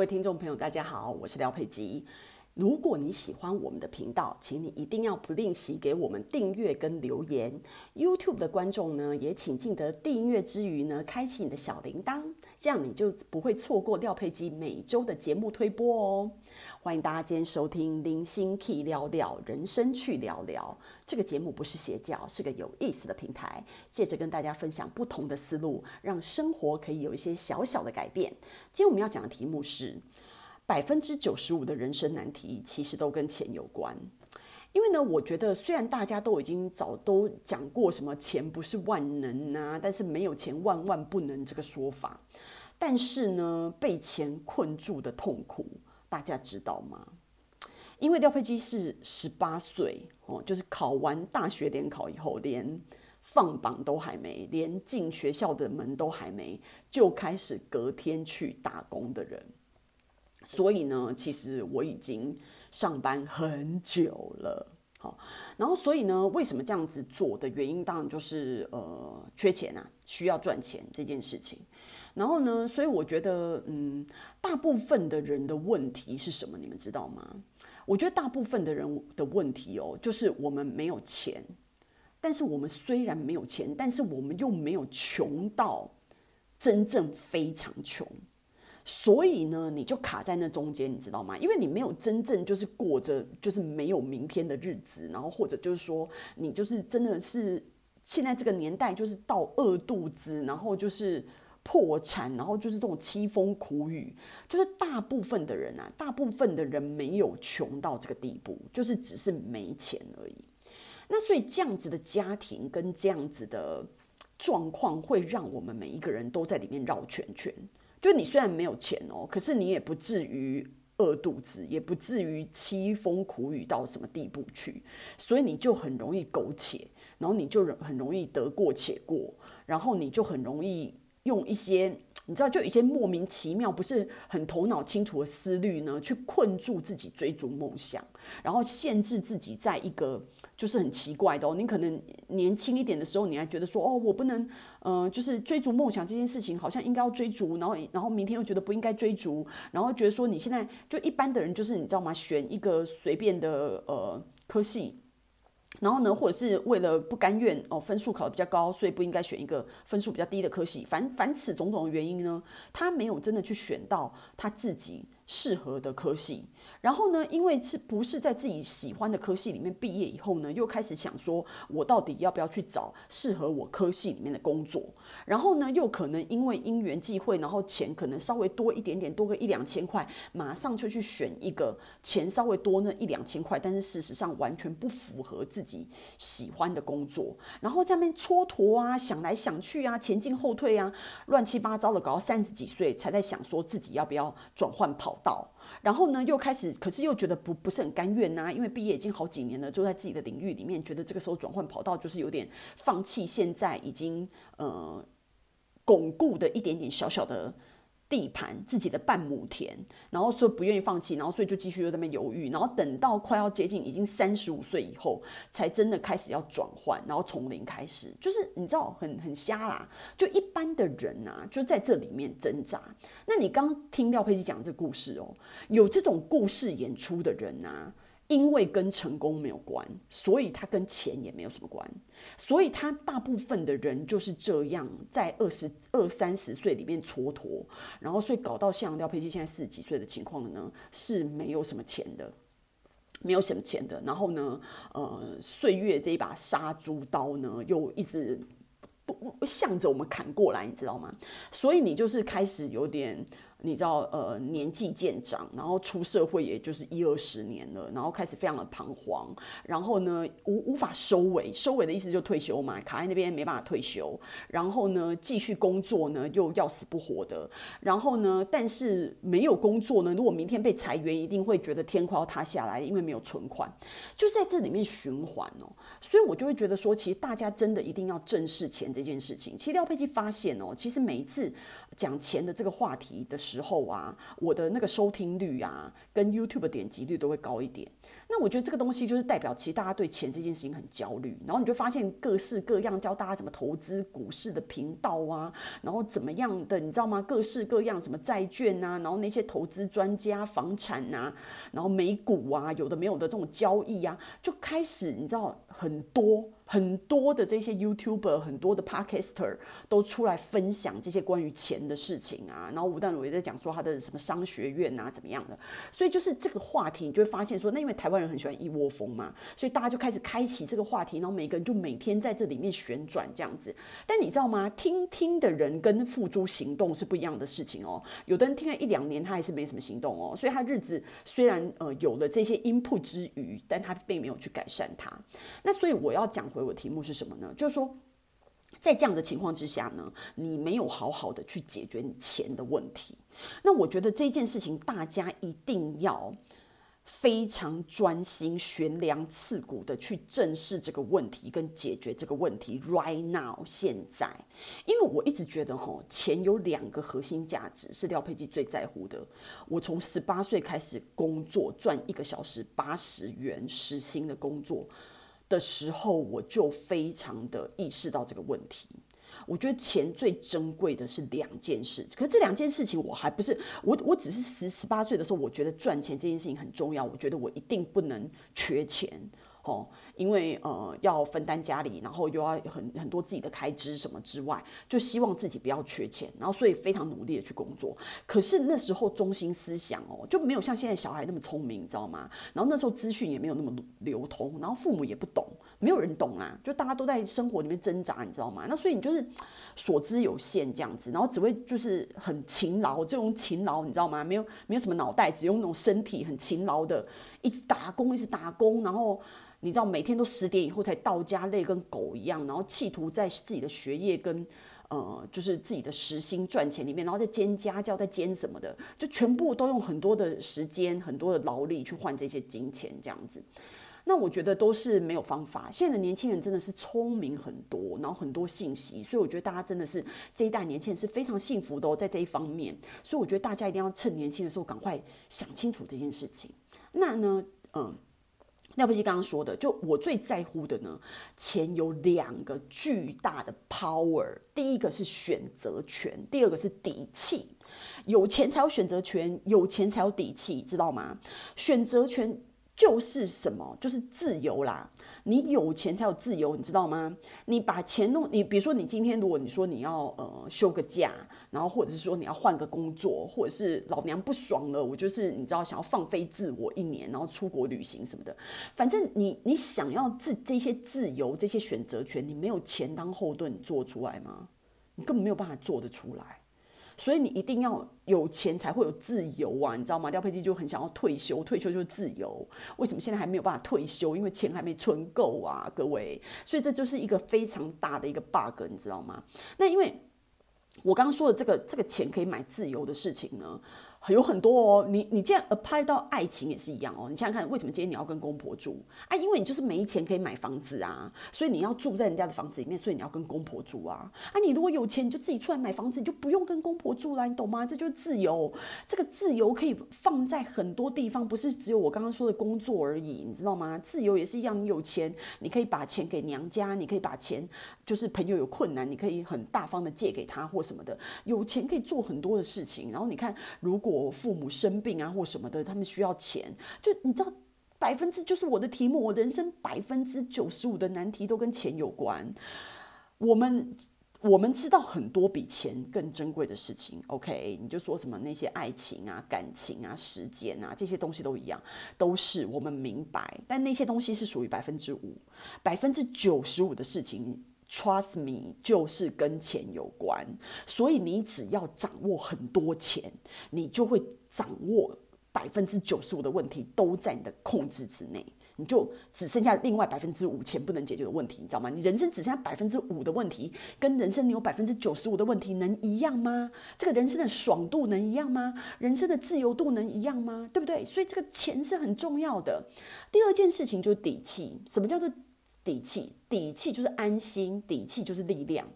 各位听众朋友，大家好，我是廖佩吉。如果你喜欢我们的频道，请你一定要不吝惜给我们订阅跟留言。YouTube 的观众呢，也请记得订阅之余呢，开启你的小铃铛，这样你就不会错过廖佩吉每周的节目推播哦。欢迎大家今天收听《零星 Key 聊聊人生去聊聊》这个节目，不是邪教，是个有意思的平台，借着跟大家分享不同的思路，让生活可以有一些小小的改变。今天我们要讲的题目是。百分之九十五的人生难题其实都跟钱有关，因为呢，我觉得虽然大家都已经早都讲过什么钱不是万能啊，但是没有钱万万不能这个说法，但是呢，被钱困住的痛苦，大家知道吗？因为廖佩基是十八岁哦，就是考完大学联考以后，连放榜都还没，连进学校的门都还没，就开始隔天去打工的人。所以呢，其实我已经上班很久了，好，然后所以呢，为什么这样子做的原因，当然就是呃，缺钱啊，需要赚钱这件事情。然后呢，所以我觉得，嗯，大部分的人的问题是什么？你们知道吗？我觉得大部分的人的问题哦，就是我们没有钱，但是我们虽然没有钱，但是我们又没有穷到真正非常穷。所以呢，你就卡在那中间，你知道吗？因为你没有真正就是过着就是没有明天的日子，然后或者就是说你就是真的是现在这个年代就是到饿肚子，然后就是破产，然后就是这种凄风苦雨，就是大部分的人啊，大部分的人没有穷到这个地步，就是只是没钱而已。那所以这样子的家庭跟这样子的状况，会让我们每一个人都在里面绕圈圈。就你虽然没有钱哦，可是你也不至于饿肚子，也不至于凄风苦雨到什么地步去，所以你就很容易苟且，然后你就很容易得过且过，然后你就很容易用一些你知道，就一些莫名其妙、不是很头脑清楚的思虑呢，去困住自己追逐梦想，然后限制自己在一个。就是很奇怪的哦，你可能年轻一点的时候，你还觉得说哦，我不能，嗯、就是追逐梦想这件事情，好像应该要追逐，然后，然后明天又觉得不应该追逐，然后觉得说你现在就一般的人，就是你知道吗？选一个随便的呃科系，然后呢，或者是为了不甘愿哦，分数考得比较高，所以不应该选一个分数比较低的科系，凡凡此种种的原因呢，他没有真的去选到他自己适合的科系。然后呢，因为是不是在自己喜欢的科系里面毕业以后呢，又开始想说，我到底要不要去找适合我科系里面的工作？然后呢，又可能因为因缘际会，然后钱可能稍微多一点点，多个一两千块，马上就去选一个钱稍微多那一两千块，但是事实上完全不符合自己喜欢的工作。然后在那边蹉跎啊，想来想去啊，前进后退啊，乱七八糟的，搞到三十几岁才在想说自己要不要转换跑道。然后呢，又开始，可是又觉得不不是很甘愿呐，因为毕业已经好几年了，就在自己的领域里面，觉得这个时候转换跑道就是有点放弃现在已经呃巩固的一点点小小的。地盘自己的半亩田，然后说不愿意放弃，然后所以就继续又在那边犹豫，然后等到快要接近已经三十五岁以后，才真的开始要转换，然后从零开始，就是你知道很很瞎啦，就一般的人啊，就在这里面挣扎。那你刚听廖佩琪讲这个故事哦，有这种故事演出的人啊。因为跟成功没有关，所以他跟钱也没有什么关，所以他大部分的人就是这样，在二十二三十岁里面蹉跎，然后所以搞到像廖佩琪现在四十几岁的情况呢，是没有什么钱的，没有什么钱的，然后呢，呃，岁月这一把杀猪刀呢，又一直不向着我们砍过来，你知道吗？所以你就是开始有点。你知道，呃，年纪渐长，然后出社会也就是一二十年了，然后开始非常的彷徨，然后呢，无无法收尾，收尾的意思就退休嘛，卡在那边没办法退休，然后呢，继续工作呢又要死不活的，然后呢，但是没有工作呢，如果明天被裁员，一定会觉得天快要塌下来，因为没有存款，就在这里面循环哦，所以我就会觉得说，其实大家真的一定要正视钱这件事情。其实廖佩琪发现哦，其实每一次讲钱的这个话题的时时候啊，我的那个收听率啊，跟 YouTube 点击率都会高一点。那我觉得这个东西就是代表，其实大家对钱这件事情很焦虑，然后你就发现各式各样教大家怎么投资股市的频道啊，然后怎么样的，你知道吗？各式各样什么债券啊，然后那些投资专家、房产啊，然后美股啊，有的没有的这种交易啊，就开始你知道很多。很多的这些 YouTuber，很多的 Podcaster 都出来分享这些关于钱的事情啊，然后吴淡如也在讲说他的什么商学院啊怎么样的，所以就是这个话题，你就会发现说，那因为台湾人很喜欢一窝蜂嘛，所以大家就开始开启这个话题，然后每个人就每天在这里面旋转这样子。但你知道吗？听听的人跟付诸行动是不一样的事情哦。有的人听了一两年，他还是没什么行动哦，所以他日子虽然呃有了这些 input 之余，但他并没有去改善它。那所以我要讲回。我题目是什么呢？就是说，在这样的情况之下呢，你没有好好的去解决你钱的问题。那我觉得这件事情，大家一定要非常专心、悬梁刺股的去正视这个问题，跟解决这个问题。Right now，现在，因为我一直觉得哈，钱有两个核心价值是廖佩基最在乎的。我从十八岁开始工作，赚一个小时八十元时薪的工作。的时候，我就非常的意识到这个问题。我觉得钱最珍贵的是两件事，可是这两件事情我还不是我，我只是十十八岁的时候，我觉得赚钱这件事情很重要，我觉得我一定不能缺钱，哦。因为呃要分担家里，然后又要很很多自己的开支什么之外，就希望自己不要缺钱，然后所以非常努力的去工作。可是那时候中心思想哦就没有像现在小孩那么聪明，你知道吗？然后那时候资讯也没有那么流通，然后父母也不懂，没有人懂啊，就大家都在生活里面挣扎，你知道吗？那所以你就是所知有限这样子，然后只会就是很勤劳，这种勤劳你知道吗？没有没有什么脑袋，只用那种身体很勤劳的一直打工，一直打工，然后。你知道每天都十点以后才到家，累跟狗一样，然后企图在自己的学业跟呃，就是自己的时薪赚钱里面，然后再兼家教，再兼什么的，就全部都用很多的时间、很多的劳力去换这些金钱，这样子。那我觉得都是没有方法。现在的年轻人真的是聪明很多，然后很多信息，所以我觉得大家真的是这一代年轻人是非常幸福的哦，在这一方面。所以我觉得大家一定要趁年轻的时候赶快想清楚这件事情。那呢，嗯。那不是刚刚说的，就我最在乎的呢，钱有两个巨大的 power，第一个是选择权，第二个是底气。有钱才有选择权，有钱才有底气，知道吗？选择权就是什么？就是自由啦。你有钱才有自由，你知道吗？你把钱弄，你比如说你今天如果你说你要呃休个假，然后或者是说你要换个工作，或者是老娘不爽了，我就是你知道想要放飞自我一年，然后出国旅行什么的，反正你你想要自这些自由这些选择权，你没有钱当后盾，你做出来吗？你根本没有办法做得出来。所以你一定要有钱才会有自由啊，你知道吗？廖佩基就很想要退休，退休就是自由。为什么现在还没有办法退休？因为钱还没存够啊，各位。所以这就是一个非常大的一个 bug，你知道吗？那因为我刚刚说的这个这个钱可以买自由的事情呢，有很多哦，你你这样 apply 到爱情也是一样哦。你想想看，为什么今天你要跟公婆住啊？因为你就是没钱可以买房子啊，所以你要住在人家的房子里面，所以你要跟公婆住啊。啊，你如果有钱，你就自己出来买房子，你就不用跟公婆住啦，你懂吗？这就是自由。这个自由可以放在很多地方，不是只有我刚刚说的工作而已，你知道吗？自由也是一样，你有钱，你可以把钱给娘家，你可以把钱，就是朋友有困难，你可以很大方的借给他或什么的。有钱可以做很多的事情。然后你看，如果我父母生病啊，或什么的，他们需要钱。就你知道，百分之就是我的题目，我人生百分之九十五的难题都跟钱有关。我们我们知道很多比钱更珍贵的事情。OK，你就说什么那些爱情啊、感情啊、时间啊这些东西都一样，都是我们明白。但那些东西是属于百分之五，百分之九十五的事情。Trust me，就是跟钱有关，所以你只要掌握很多钱，你就会掌握百分之九十五的问题都在你的控制之内，你就只剩下另外百分之五钱不能解决的问题，你知道吗？你人生只剩下百分之五的问题，跟人生你有百分之九十五的问题能一样吗？这个人生的爽度能一样吗？人生的自由度能一样吗？对不对？所以这个钱是很重要的。第二件事情就是底气，什么叫做？底气，底气就是安心，底气就是力量。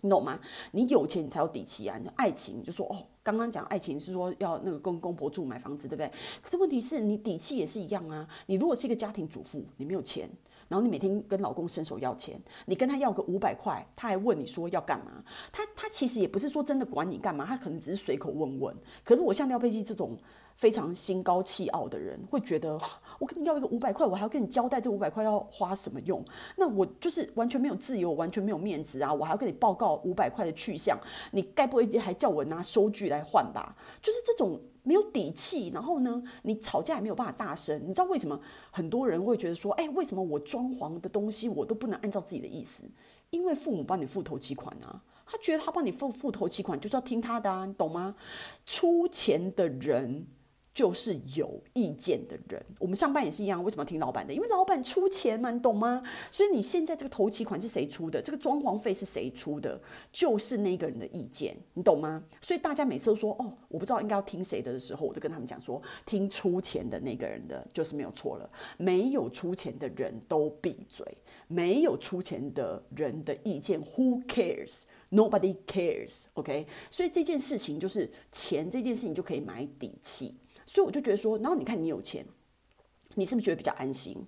你懂吗？你有钱你才有底气啊！你爱情就说哦，刚刚讲爱情是说要那个跟公婆住买房子，对不对？可是问题是你底气也是一样啊！你如果是一个家庭主妇，你没有钱，然后你每天跟老公伸手要钱，你跟他要个五百块，他还问你说要干嘛？他他其实也不是说真的管你干嘛，他可能只是随口问问。可是我像廖佩基这种。非常心高气傲的人会觉得，我跟你要一个五百块，我还要跟你交代这五百块要花什么用？那我就是完全没有自由，完全没有面子啊！我还要跟你报告五百块的去向，你该不会还叫我拿收据来换吧？就是这种没有底气，然后呢，你吵架也没有办法大声。你知道为什么很多人会觉得说，哎，为什么我装潢的东西我都不能按照自己的意思？因为父母帮你付头期款啊。他觉得他帮你付付头期款就是要听他的啊，你懂吗？出钱的人。就是有意见的人，我们上班也是一样。为什么要听老板的？因为老板出钱嘛，你懂吗？所以你现在这个头期款是谁出的？这个装潢费是谁出的？就是那个人的意见，你懂吗？所以大家每次都说哦，我不知道应该要听谁的的时候，我就跟他们讲说，听出钱的那个人的就是没有错了。没有出钱的人都闭嘴，没有出钱的人的意见，Who cares？Nobody cares。OK，所以这件事情就是钱这件事情就可以买底气。所以我就觉得说，然后你看你有钱，你是不是觉得比较安心？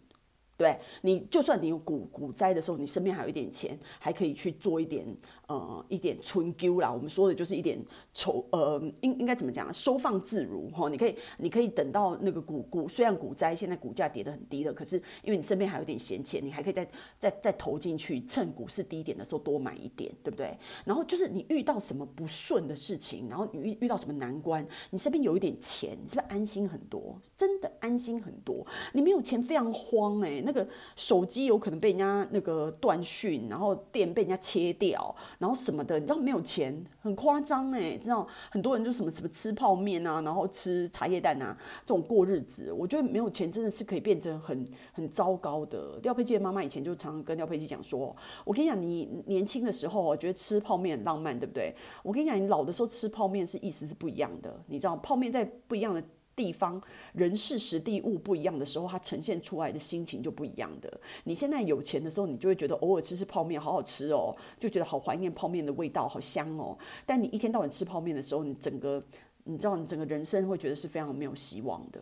对，你就算你有股股灾的时候，你身边还有一点钱，还可以去做一点。呃，一点存丢啦，我们说的就是一点筹，呃，应应该怎么讲？收放自如哈，你可以，你可以等到那个股股，虽然股灾现在股价跌得很低了，可是因为你身边还有点闲钱，你还可以再再再投进去，趁股市低点的时候多买一点，对不对？然后就是你遇到什么不顺的事情，然后你遇遇到什么难关，你身边有一点钱，是不是安心很多？真的安心很多。你没有钱非常慌哎、那个手机有可能被人家那个断讯，然后电被人家切掉。然后什么的，你知道没有钱很夸张哎，知道很多人就什么什么吃泡面啊，然后吃茶叶蛋啊，这种过日子，我觉得没有钱真的是可以变成很很糟糕的。廖佩基的妈妈以前就常常跟廖佩基讲说，我跟你讲，你年轻的时候我觉得吃泡面很浪漫，对不对？我跟你讲，你老的时候吃泡面是意思是不一样的，你知道泡面在不一样的。地方人事时地物不一样的时候，它呈现出来的心情就不一样的。你现在有钱的时候，你就会觉得偶尔吃吃泡面好好吃哦，就觉得好怀念泡面的味道，好香哦。但你一天到晚吃泡面的时候，你整个你知道，你整个人生会觉得是非常没有希望的。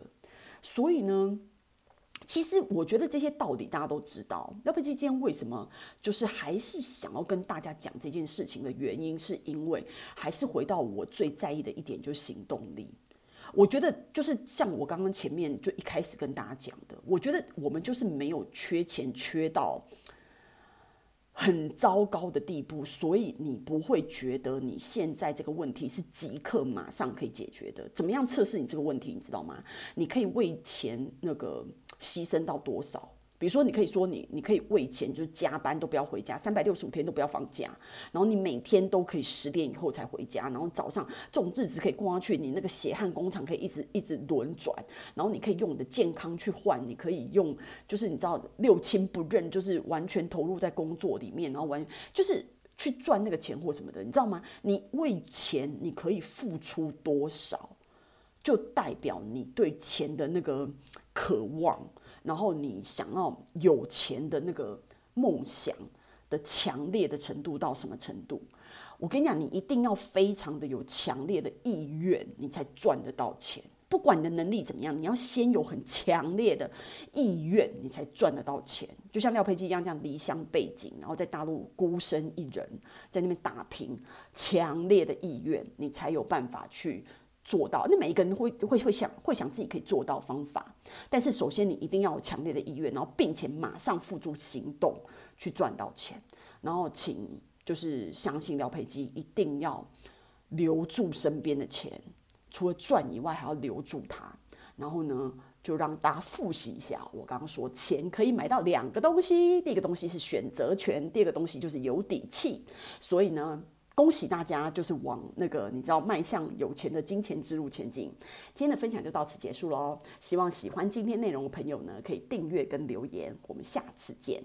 所以呢，其实我觉得这些道理大家都知道。那不今天为什么就是还是想要跟大家讲这件事情的原因，是因为还是回到我最在意的一点，就是行动力。我觉得就是像我刚刚前面就一开始跟大家讲的，我觉得我们就是没有缺钱缺到很糟糕的地步，所以你不会觉得你现在这个问题是即刻马上可以解决的。怎么样测试你这个问题？你知道吗？你可以为钱那个牺牲到多少？比如说，你可以说你，你可以为钱就是加班都不要回家，三百六十五天都不要放假，然后你每天都可以十点以后才回家，然后早上这种日子可以过下去，你那个血汗工厂可以一直一直轮转，然后你可以用你的健康去换，你可以用就是你知道六亲不认，就是完全投入在工作里面，然后完就是去赚那个钱或什么的，你知道吗？你为钱你可以付出多少，就代表你对钱的那个渴望。然后你想要有钱的那个梦想的强烈的程度到什么程度？我跟你讲，你一定要非常的有强烈的意愿，你才赚得到钱。不管你的能力怎么样，你要先有很强烈的意愿，你才赚得到钱。就像廖佩基一样，这样离乡背井，然后在大陆孤身一人在那边打拼，强烈的意愿，你才有办法去。做到，那每一个人会会会想会想自己可以做到方法，但是首先你一定要有强烈的意愿，然后并且马上付诸行动去赚到钱，然后请就是相信廖佩基一定要留住身边的钱，除了赚以外还要留住它，然后呢就让大家复习一下，我刚刚说钱可以买到两个东西，第一个东西是选择权，第二个东西就是有底气，所以呢。恭喜大家，就是往那个你知道迈向有钱的金钱之路前进。今天的分享就到此结束喽。希望喜欢今天内容的朋友呢，可以订阅跟留言。我们下次见。